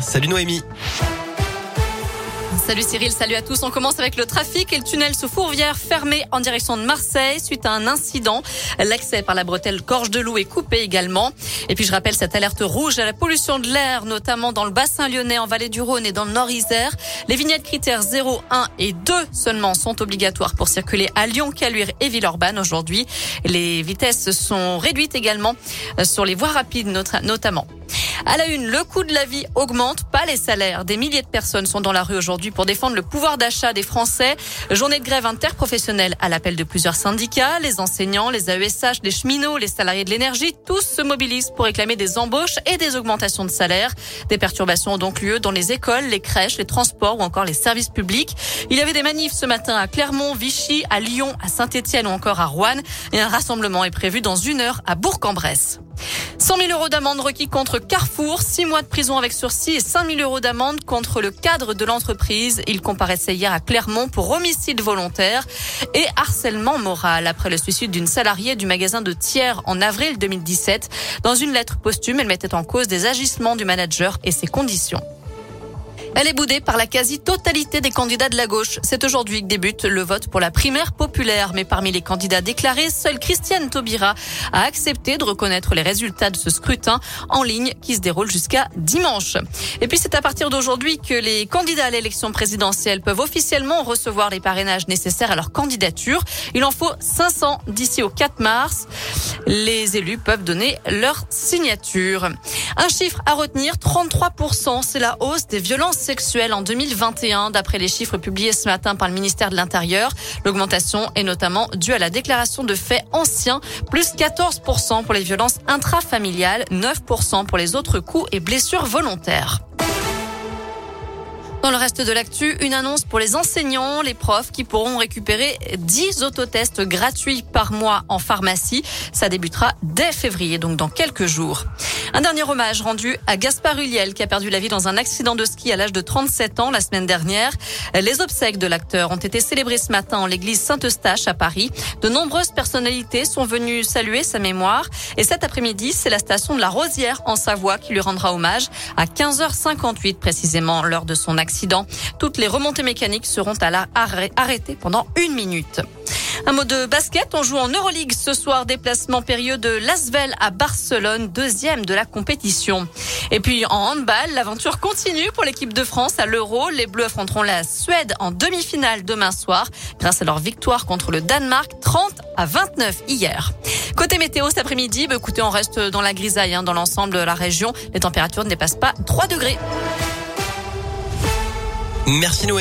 Salut Noémie. Salut Cyril, salut à tous. On commence avec le trafic et le tunnel sous Fourvière fermé en direction de Marseille suite à un incident. L'accès par la bretelle Gorge de Loup est coupé également. Et puis je rappelle cette alerte rouge à la pollution de l'air, notamment dans le bassin lyonnais, en vallée du Rhône et dans le Nord-Isère. Les vignettes critères 0, 1 et 2 seulement sont obligatoires pour circuler à Lyon, Caluire et Villeurbanne aujourd'hui. Les vitesses sont réduites également sur les voies rapides notamment. À la une, le coût de la vie augmente, pas les salaires. Des milliers de personnes sont dans la rue aujourd'hui pour défendre le pouvoir d'achat des Français. Journée de grève interprofessionnelle à l'appel de plusieurs syndicats, les enseignants, les AESH, les cheminots, les salariés de l'énergie, tous se mobilisent pour réclamer des embauches et des augmentations de salaire. Des perturbations ont donc lieu dans les écoles, les crèches, les transports ou encore les services publics. Il y avait des manifs ce matin à Clermont, Vichy, à Lyon, à Saint-Etienne ou encore à Rouen. Et un rassemblement est prévu dans une heure à Bourg-en-Bresse. 100 000 euros d'amende requis contre Carrefour, 6 mois de prison avec sursis et 5 000 euros d'amende contre le cadre de l'entreprise. Il comparaissait hier à Clermont pour homicide volontaire et harcèlement moral après le suicide d'une salariée du magasin de tiers en avril 2017. Dans une lettre posthume, elle mettait en cause des agissements du manager et ses conditions. Elle est boudée par la quasi-totalité des candidats de la gauche. C'est aujourd'hui que débute le vote pour la primaire populaire. Mais parmi les candidats déclarés, seule Christiane Taubira a accepté de reconnaître les résultats de ce scrutin en ligne qui se déroule jusqu'à dimanche. Et puis c'est à partir d'aujourd'hui que les candidats à l'élection présidentielle peuvent officiellement recevoir les parrainages nécessaires à leur candidature. Il en faut 500 d'ici au 4 mars. Les élus peuvent donner leur signature. Un chiffre à retenir, 33%, c'est la hausse des violences sexuelles en 2021, d'après les chiffres publiés ce matin par le ministère de l'Intérieur. L'augmentation est notamment due à la déclaration de faits anciens, plus 14% pour les violences intrafamiliales, 9% pour les autres coups et blessures volontaires. Dans le reste de l'actu, une annonce pour les enseignants, les profs qui pourront récupérer 10 autotests gratuits par mois en pharmacie. Ça débutera dès février, donc dans quelques jours. Un dernier hommage rendu à Gaspard Huliel qui a perdu la vie dans un accident de ski à l'âge de 37 ans la semaine dernière. Les obsèques de l'acteur ont été célébrées ce matin en l'église Saint-Eustache à Paris. De nombreuses personnalités sont venues saluer sa mémoire et cet après-midi, c'est la station de la Rosière en Savoie qui lui rendra hommage à 15h58 précisément lors de son accident. Toutes les remontées mécaniques seront à la arrêtées pendant une minute. Un mot de basket, on joue en Euroleague ce soir, déplacement période de Lasvel à Barcelone, deuxième de la compétition. Et puis en handball, l'aventure continue pour l'équipe de France à l'Euro. Les Bleus affronteront la Suède en demi-finale demain soir grâce à leur victoire contre le Danemark 30 à 29 hier. Côté météo cet après-midi, bah, écoutez, on reste dans la grisaille hein, dans l'ensemble de la région. Les températures ne dépassent pas 3 degrés. Merci Noé.